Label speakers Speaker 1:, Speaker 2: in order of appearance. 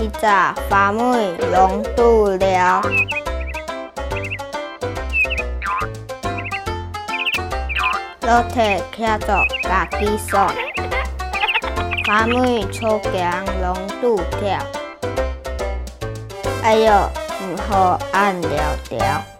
Speaker 1: 一只发妹拢度了。老铁徛着家己爽，发妹出镜拢度跳。哎哟，不好按了条。